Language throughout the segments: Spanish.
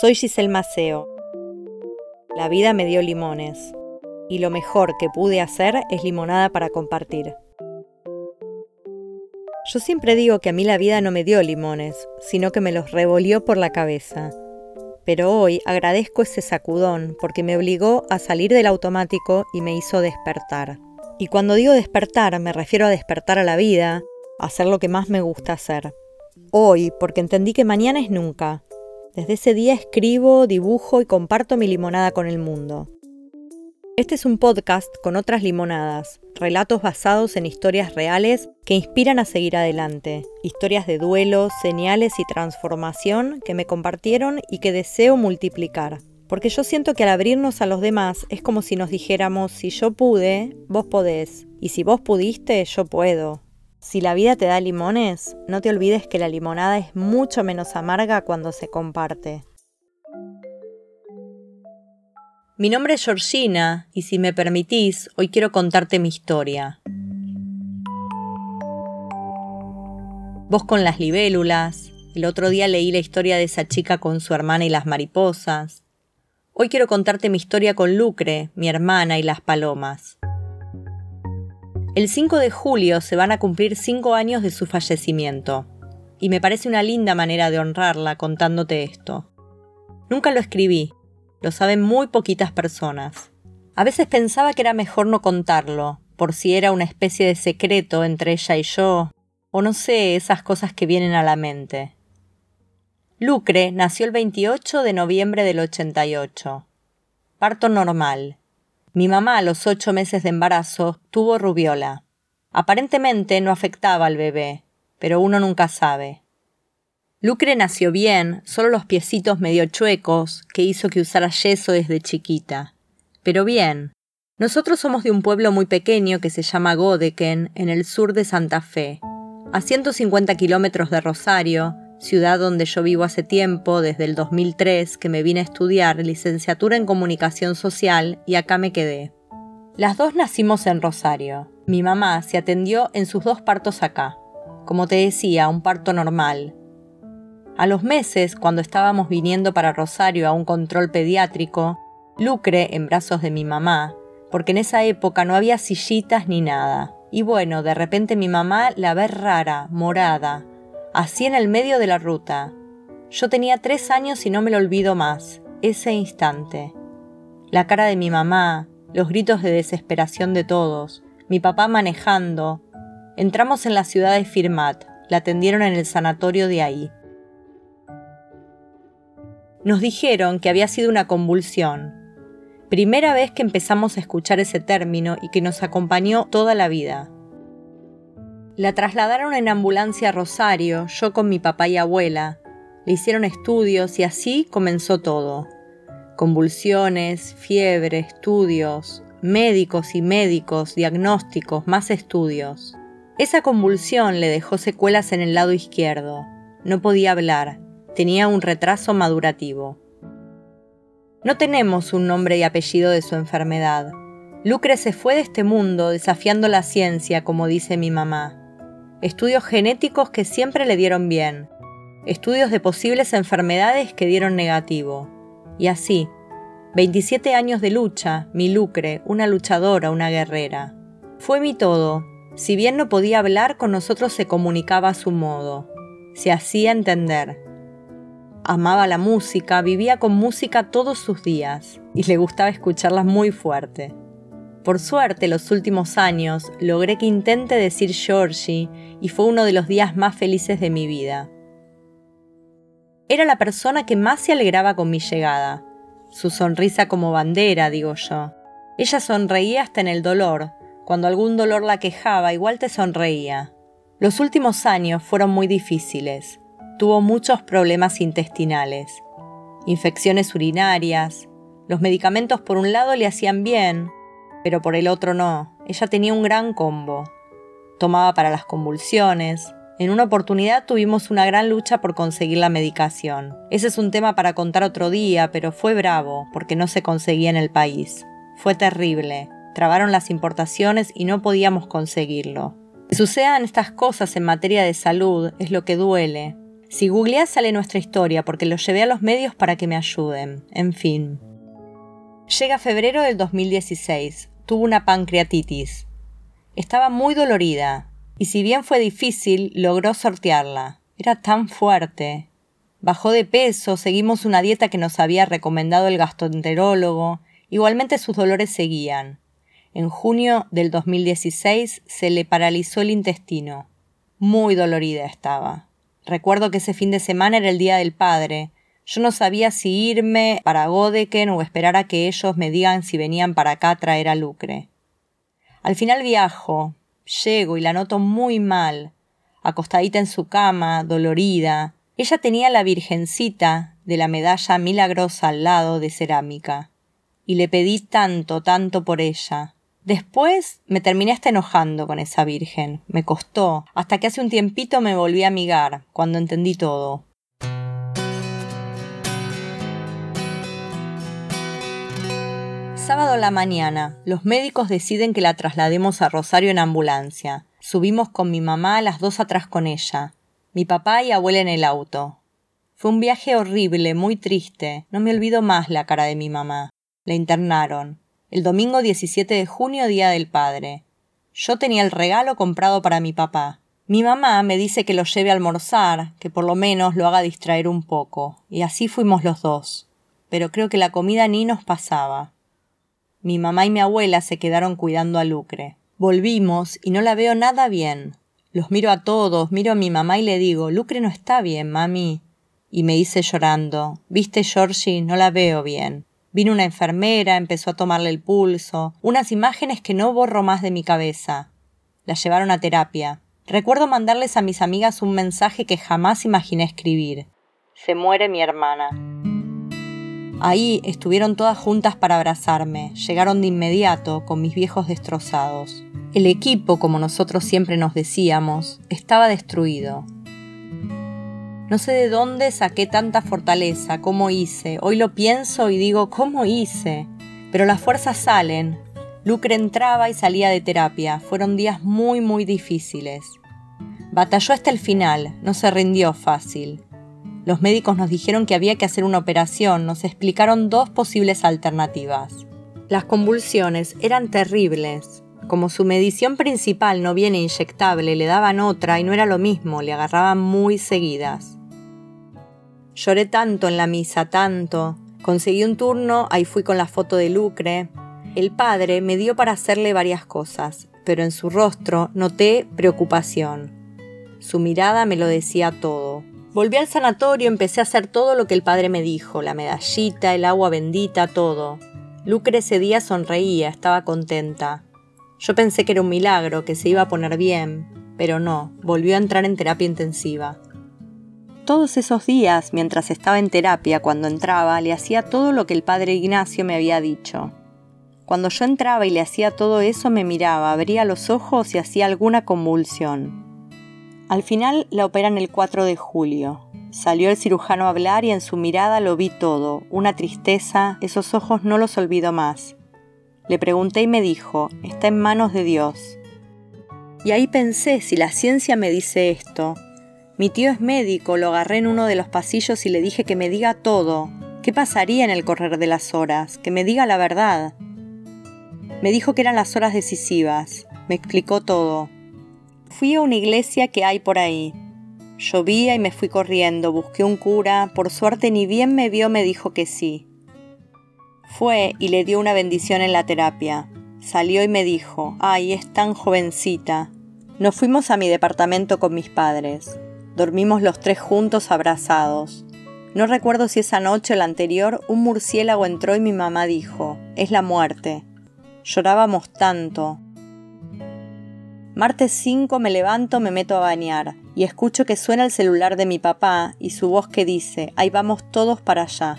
Soy Giselle Maceo. La vida me dio limones y lo mejor que pude hacer es limonada para compartir. Yo siempre digo que a mí la vida no me dio limones, sino que me los revolvió por la cabeza. Pero hoy agradezco ese sacudón porque me obligó a salir del automático y me hizo despertar. Y cuando digo despertar me refiero a despertar a la vida, hacer lo que más me gusta hacer. Hoy, porque entendí que mañana es nunca. Desde ese día escribo, dibujo y comparto mi limonada con el mundo. Este es un podcast con otras limonadas, relatos basados en historias reales que inspiran a seguir adelante, historias de duelo, señales y transformación que me compartieron y que deseo multiplicar. Porque yo siento que al abrirnos a los demás es como si nos dijéramos, si yo pude, vos podés, y si vos pudiste, yo puedo. Si la vida te da limones, no te olvides que la limonada es mucho menos amarga cuando se comparte. Mi nombre es Georgina y si me permitís, hoy quiero contarte mi historia. Vos con las libélulas, el otro día leí la historia de esa chica con su hermana y las mariposas. Hoy quiero contarte mi historia con Lucre, mi hermana y las palomas. El 5 de julio se van a cumplir 5 años de su fallecimiento, y me parece una linda manera de honrarla contándote esto. Nunca lo escribí, lo saben muy poquitas personas. A veces pensaba que era mejor no contarlo, por si era una especie de secreto entre ella y yo, o no sé, esas cosas que vienen a la mente. Lucre nació el 28 de noviembre del 88. Parto normal. Mi mamá a los ocho meses de embarazo tuvo rubiola. Aparentemente no afectaba al bebé, pero uno nunca sabe. Lucre nació bien, solo los piecitos medio chuecos, que hizo que usara yeso desde chiquita. Pero bien. Nosotros somos de un pueblo muy pequeño que se llama Godeken, en el sur de Santa Fe, a 150 kilómetros de Rosario, ciudad donde yo vivo hace tiempo, desde el 2003, que me vine a estudiar licenciatura en comunicación social y acá me quedé. Las dos nacimos en Rosario. Mi mamá se atendió en sus dos partos acá. Como te decía, un parto normal, a los meses, cuando estábamos viniendo para Rosario a un control pediátrico, Lucre en brazos de mi mamá, porque en esa época no había sillitas ni nada. Y bueno, de repente mi mamá la ve rara, morada, así en el medio de la ruta. Yo tenía tres años y no me lo olvido más, ese instante. La cara de mi mamá, los gritos de desesperación de todos, mi papá manejando. Entramos en la ciudad de Firmat, la atendieron en el sanatorio de ahí. Nos dijeron que había sido una convulsión. Primera vez que empezamos a escuchar ese término y que nos acompañó toda la vida. La trasladaron en ambulancia a Rosario, yo con mi papá y abuela. Le hicieron estudios y así comenzó todo. Convulsiones, fiebre, estudios, médicos y médicos, diagnósticos, más estudios. Esa convulsión le dejó secuelas en el lado izquierdo. No podía hablar, tenía un retraso madurativo. No tenemos un nombre y apellido de su enfermedad. Lucre se fue de este mundo desafiando la ciencia, como dice mi mamá. Estudios genéticos que siempre le dieron bien. Estudios de posibles enfermedades que dieron negativo. Y así, 27 años de lucha, mi Lucre, una luchadora, una guerrera. Fue mi todo. Si bien no podía hablar, con nosotros se comunicaba a su modo. Se hacía entender amaba la música, vivía con música todos sus días y le gustaba escucharla muy fuerte. Por suerte, los últimos años logré que intente decir Georgie y fue uno de los días más felices de mi vida. Era la persona que más se alegraba con mi llegada, su sonrisa como bandera, digo yo. Ella sonreía hasta en el dolor, cuando algún dolor la quejaba, igual te sonreía. Los últimos años fueron muy difíciles tuvo muchos problemas intestinales, infecciones urinarias, los medicamentos por un lado le hacían bien, pero por el otro no, ella tenía un gran combo. Tomaba para las convulsiones, en una oportunidad tuvimos una gran lucha por conseguir la medicación. Ese es un tema para contar otro día, pero fue bravo, porque no se conseguía en el país. Fue terrible. Trabaron las importaciones y no podíamos conseguirlo. Que sucedan estas cosas en materia de salud es lo que duele. Si googleás sale nuestra historia porque lo llevé a los medios para que me ayuden. En fin. Llega febrero del 2016. Tuvo una pancreatitis. Estaba muy dolorida, y si bien fue difícil, logró sortearla. Era tan fuerte. Bajó de peso, seguimos una dieta que nos había recomendado el gastroenterólogo, igualmente sus dolores seguían. En junio del 2016 se le paralizó el intestino. Muy dolorida estaba. Recuerdo que ese fin de semana era el Día del Padre. Yo no sabía si irme para Godeken o esperar a que ellos me digan si venían para acá a traer a Lucre. Al final viajo, llego y la noto muy mal, acostadita en su cama, dolorida. Ella tenía la virgencita de la medalla milagrosa al lado de cerámica. Y le pedí tanto, tanto por ella. Después me terminé hasta enojando con esa virgen. Me costó, hasta que hace un tiempito me volví a amigar, cuando entendí todo. Sábado a la mañana, los médicos deciden que la traslademos a Rosario en ambulancia. Subimos con mi mamá, las dos atrás con ella. Mi papá y abuela en el auto. Fue un viaje horrible, muy triste. No me olvido más la cara de mi mamá. La internaron el domingo 17 de junio, Día del Padre. Yo tenía el regalo comprado para mi papá. Mi mamá me dice que lo lleve a almorzar, que por lo menos lo haga distraer un poco, y así fuimos los dos. Pero creo que la comida ni nos pasaba. Mi mamá y mi abuela se quedaron cuidando a Lucre. Volvimos y no la veo nada bien. Los miro a todos, miro a mi mamá y le digo, Lucre no está bien, mami. Y me dice llorando, Viste, Georgie, no la veo bien. Vino una enfermera, empezó a tomarle el pulso, unas imágenes que no borro más de mi cabeza. La llevaron a terapia. Recuerdo mandarles a mis amigas un mensaje que jamás imaginé escribir. Se muere mi hermana. Ahí estuvieron todas juntas para abrazarme. Llegaron de inmediato con mis viejos destrozados. El equipo, como nosotros siempre nos decíamos, estaba destruido. No sé de dónde saqué tanta fortaleza, cómo hice. Hoy lo pienso y digo, ¿cómo hice? Pero las fuerzas salen. Lucre entraba y salía de terapia. Fueron días muy, muy difíciles. Batalló hasta el final, no se rindió fácil. Los médicos nos dijeron que había que hacer una operación, nos explicaron dos posibles alternativas. Las convulsiones eran terribles. Como su medición principal no viene inyectable, le daban otra y no era lo mismo, le agarraban muy seguidas. Lloré tanto en la misa, tanto. Conseguí un turno, ahí fui con la foto de Lucre. El padre me dio para hacerle varias cosas, pero en su rostro noté preocupación. Su mirada me lo decía todo. Volví al sanatorio, empecé a hacer todo lo que el padre me dijo, la medallita, el agua bendita, todo. Lucre ese día sonreía, estaba contenta. Yo pensé que era un milagro, que se iba a poner bien, pero no, volvió a entrar en terapia intensiva. Todos esos días, mientras estaba en terapia, cuando entraba, le hacía todo lo que el padre Ignacio me había dicho. Cuando yo entraba y le hacía todo eso, me miraba, abría los ojos y hacía alguna convulsión. Al final la operan el 4 de julio. Salió el cirujano a hablar y en su mirada lo vi todo, una tristeza, esos ojos no los olvido más. Le pregunté y me dijo, está en manos de Dios. Y ahí pensé, si la ciencia me dice esto, mi tío es médico, lo agarré en uno de los pasillos y le dije que me diga todo. ¿Qué pasaría en el correr de las horas? Que me diga la verdad. Me dijo que eran las horas decisivas. Me explicó todo. Fui a una iglesia que hay por ahí. Llovía y me fui corriendo, busqué un cura, por suerte ni bien me vio me dijo que sí. Fue y le dio una bendición en la terapia. Salió y me dijo, ay, es tan jovencita. Nos fuimos a mi departamento con mis padres. Dormimos los tres juntos abrazados. No recuerdo si esa noche o la anterior un murciélago entró y mi mamá dijo, es la muerte. Llorábamos tanto. Martes 5 me levanto, me meto a bañar y escucho que suena el celular de mi papá y su voz que dice, ahí vamos todos para allá.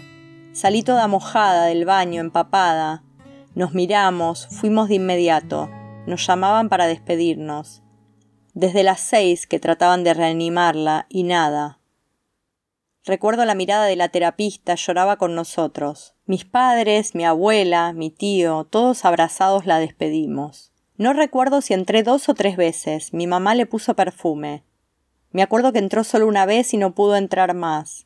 Salí toda mojada del baño, empapada. Nos miramos, fuimos de inmediato. Nos llamaban para despedirnos desde las seis que trataban de reanimarla y nada. Recuerdo la mirada de la terapista, lloraba con nosotros. Mis padres, mi abuela, mi tío, todos abrazados la despedimos. No recuerdo si entré dos o tres veces. Mi mamá le puso perfume. Me acuerdo que entró solo una vez y no pudo entrar más.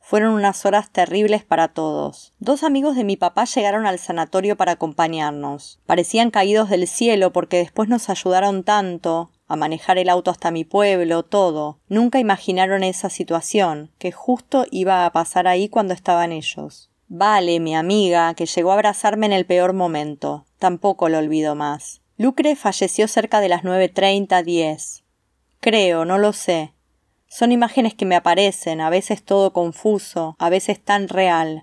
Fueron unas horas terribles para todos. Dos amigos de mi papá llegaron al sanatorio para acompañarnos. Parecían caídos del cielo porque después nos ayudaron tanto a manejar el auto hasta mi pueblo, todo. Nunca imaginaron esa situación, que justo iba a pasar ahí cuando estaban ellos. Vale, mi amiga, que llegó a abrazarme en el peor momento. Tampoco lo olvido más. Lucre falleció cerca de las 9.30, 10. Creo, no lo sé. Son imágenes que me aparecen, a veces todo confuso, a veces tan real.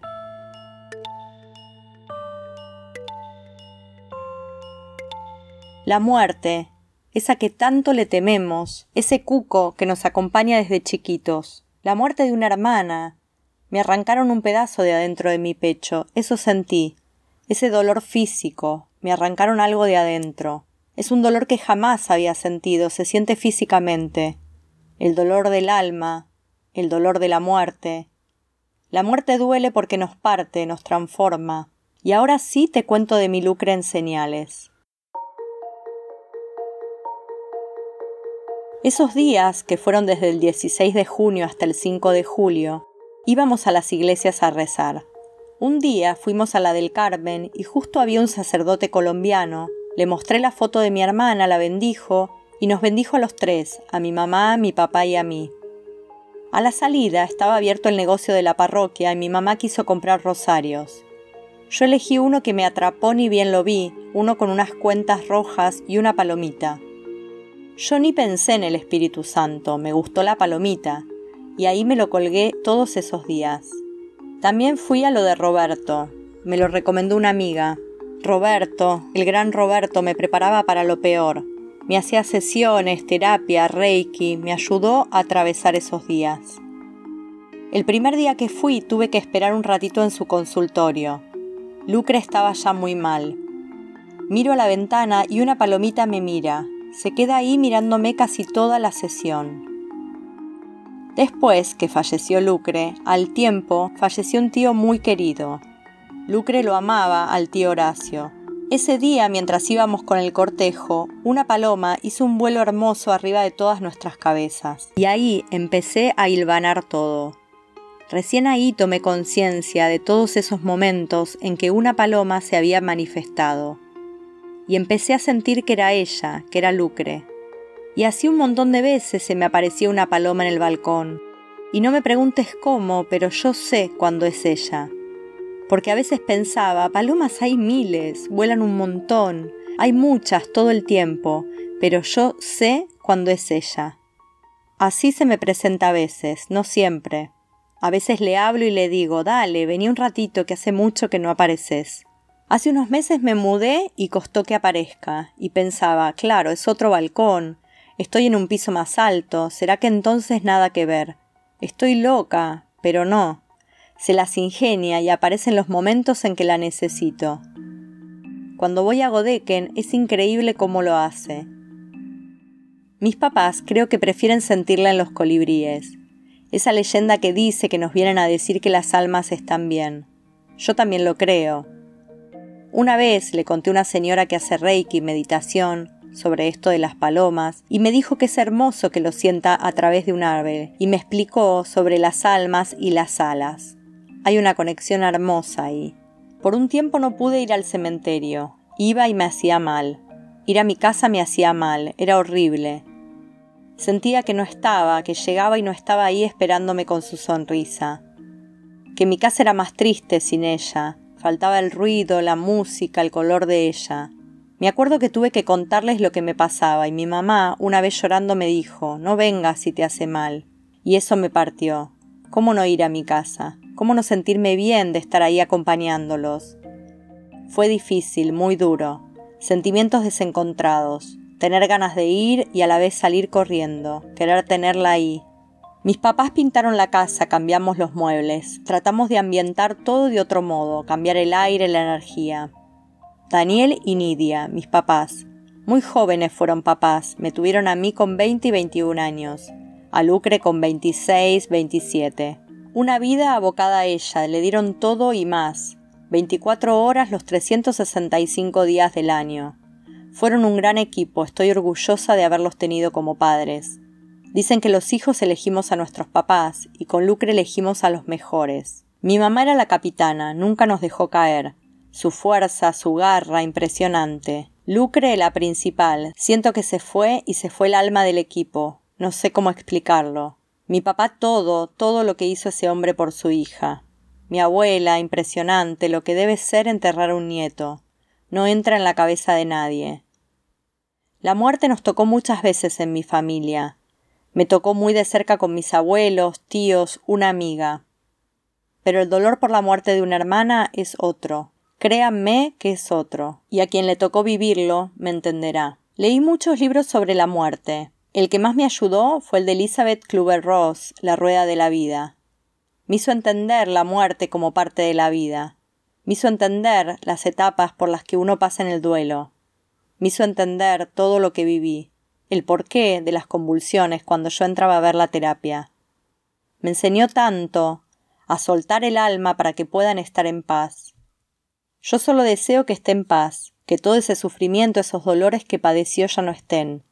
La muerte, esa que tanto le tememos, ese cuco que nos acompaña desde chiquitos, la muerte de una hermana. Me arrancaron un pedazo de adentro de mi pecho, eso sentí, ese dolor físico, me arrancaron algo de adentro. Es un dolor que jamás había sentido, se siente físicamente el dolor del alma, el dolor de la muerte. La muerte duele porque nos parte, nos transforma. Y ahora sí te cuento de mi lucre en señales. Esos días, que fueron desde el 16 de junio hasta el 5 de julio, íbamos a las iglesias a rezar. Un día fuimos a la del Carmen y justo había un sacerdote colombiano. Le mostré la foto de mi hermana, la bendijo y nos bendijo a los tres, a mi mamá, mi papá y a mí. A la salida estaba abierto el negocio de la parroquia y mi mamá quiso comprar rosarios. Yo elegí uno que me atrapó ni bien lo vi, uno con unas cuentas rojas y una palomita. Yo ni pensé en el Espíritu Santo, me gustó la palomita, y ahí me lo colgué todos esos días. También fui a lo de Roberto, me lo recomendó una amiga. Roberto, el gran Roberto, me preparaba para lo peor, me hacía sesiones, terapia, reiki, me ayudó a atravesar esos días. El primer día que fui tuve que esperar un ratito en su consultorio. Lucre estaba ya muy mal. Miro a la ventana y una palomita me mira. Se queda ahí mirándome casi toda la sesión. Después que falleció Lucre, al tiempo falleció un tío muy querido. Lucre lo amaba al tío Horacio. Ese día, mientras íbamos con el cortejo, una paloma hizo un vuelo hermoso arriba de todas nuestras cabezas. Y ahí empecé a hilvanar todo. Recién ahí tomé conciencia de todos esos momentos en que una paloma se había manifestado. Y empecé a sentir que era ella, que era Lucre. Y así un montón de veces se me aparecía una paloma en el balcón. Y no me preguntes cómo, pero yo sé cuándo es ella porque a veces pensaba, palomas hay miles, vuelan un montón, hay muchas todo el tiempo, pero yo sé cuándo es ella. Así se me presenta a veces, no siempre. A veces le hablo y le digo, dale, vení un ratito que hace mucho que no apareces. Hace unos meses me mudé y costó que aparezca, y pensaba, claro, es otro balcón, estoy en un piso más alto, ¿será que entonces nada que ver? Estoy loca, pero no, se las ingenia y aparece en los momentos en que la necesito. Cuando voy a Godeken es increíble cómo lo hace. Mis papás creo que prefieren sentirla en los colibríes, esa leyenda que dice que nos vienen a decir que las almas están bien. Yo también lo creo. Una vez le conté a una señora que hace reiki meditación sobre esto de las palomas y me dijo que es hermoso que lo sienta a través de un árbol y me explicó sobre las almas y las alas. Hay una conexión hermosa ahí. Por un tiempo no pude ir al cementerio. Iba y me hacía mal. Ir a mi casa me hacía mal, era horrible. Sentía que no estaba, que llegaba y no estaba ahí esperándome con su sonrisa. Que mi casa era más triste sin ella. Faltaba el ruido, la música, el color de ella. Me acuerdo que tuve que contarles lo que me pasaba y mi mamá una vez llorando me dijo, no vengas si te hace mal. Y eso me partió. ¿Cómo no ir a mi casa? cómo no sentirme bien de estar ahí acompañándolos. Fue difícil, muy duro, sentimientos desencontrados, tener ganas de ir y a la vez salir corriendo, querer tenerla ahí. Mis papás pintaron la casa, cambiamos los muebles, tratamos de ambientar todo de otro modo, cambiar el aire, la energía. Daniel y Nidia, mis papás, muy jóvenes fueron papás, me tuvieron a mí con 20 y 21 años, a Lucre con 26, 27. Una vida abocada a ella, le dieron todo y más, 24 horas los 365 días del año. Fueron un gran equipo, estoy orgullosa de haberlos tenido como padres. Dicen que los hijos elegimos a nuestros papás y con Lucre elegimos a los mejores. Mi mamá era la capitana, nunca nos dejó caer. Su fuerza, su garra, impresionante. Lucre la principal. Siento que se fue y se fue el alma del equipo. No sé cómo explicarlo. Mi papá todo, todo lo que hizo ese hombre por su hija. Mi abuela, impresionante, lo que debe ser enterrar un nieto. No entra en la cabeza de nadie. La muerte nos tocó muchas veces en mi familia. Me tocó muy de cerca con mis abuelos, tíos, una amiga. Pero el dolor por la muerte de una hermana es otro. Créanme que es otro, y a quien le tocó vivirlo me entenderá. Leí muchos libros sobre la muerte. El que más me ayudó fue el de Elizabeth Kluber-Ross, La Rueda de la Vida. Me hizo entender la muerte como parte de la vida. Me hizo entender las etapas por las que uno pasa en el duelo. Me hizo entender todo lo que viví el porqué de las convulsiones cuando yo entraba a ver la terapia. Me enseñó tanto a soltar el alma para que puedan estar en paz. Yo solo deseo que esté en paz, que todo ese sufrimiento, esos dolores que padeció ya no estén,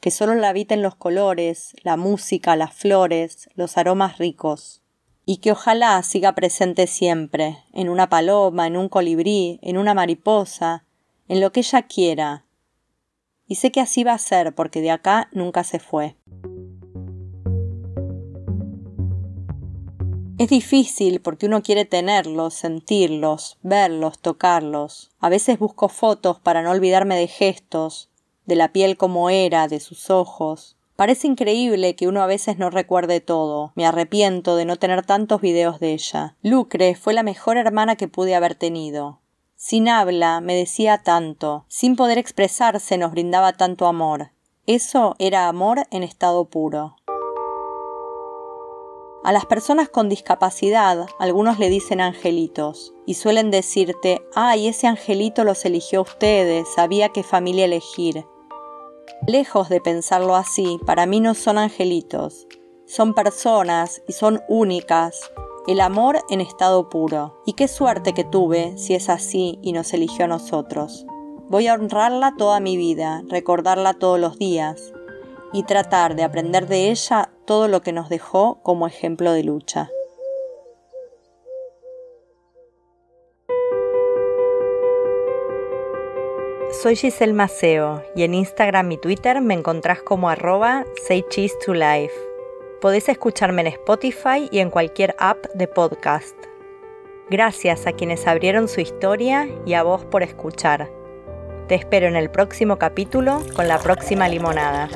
que solo la habiten los colores, la música, las flores, los aromas ricos, y que ojalá siga presente siempre, en una paloma, en un colibrí, en una mariposa, en lo que ella quiera, y sé que así va a ser porque de acá nunca se fue. Es difícil porque uno quiere tenerlos, sentirlos, verlos, tocarlos. A veces busco fotos para no olvidarme de gestos, de la piel como era, de sus ojos. Parece increíble que uno a veces no recuerde todo. Me arrepiento de no tener tantos videos de ella. Lucre fue la mejor hermana que pude haber tenido. Sin habla me decía tanto, sin poder expresarse nos brindaba tanto amor. Eso era amor en estado puro. A las personas con discapacidad algunos le dicen angelitos y suelen decirte, ay, ese angelito los eligió a ustedes, sabía qué familia elegir. Lejos de pensarlo así, para mí no son angelitos, son personas y son únicas, el amor en estado puro. Y qué suerte que tuve si es así y nos eligió a nosotros. Voy a honrarla toda mi vida, recordarla todos los días y tratar de aprender de ella todo lo que nos dejó como ejemplo de lucha. Soy Giselle Maceo y en Instagram y Twitter me encontrás como arroba say cheese to life. Podés escucharme en Spotify y en cualquier app de podcast. Gracias a quienes abrieron su historia y a vos por escuchar. Te espero en el próximo capítulo con la próxima limonada.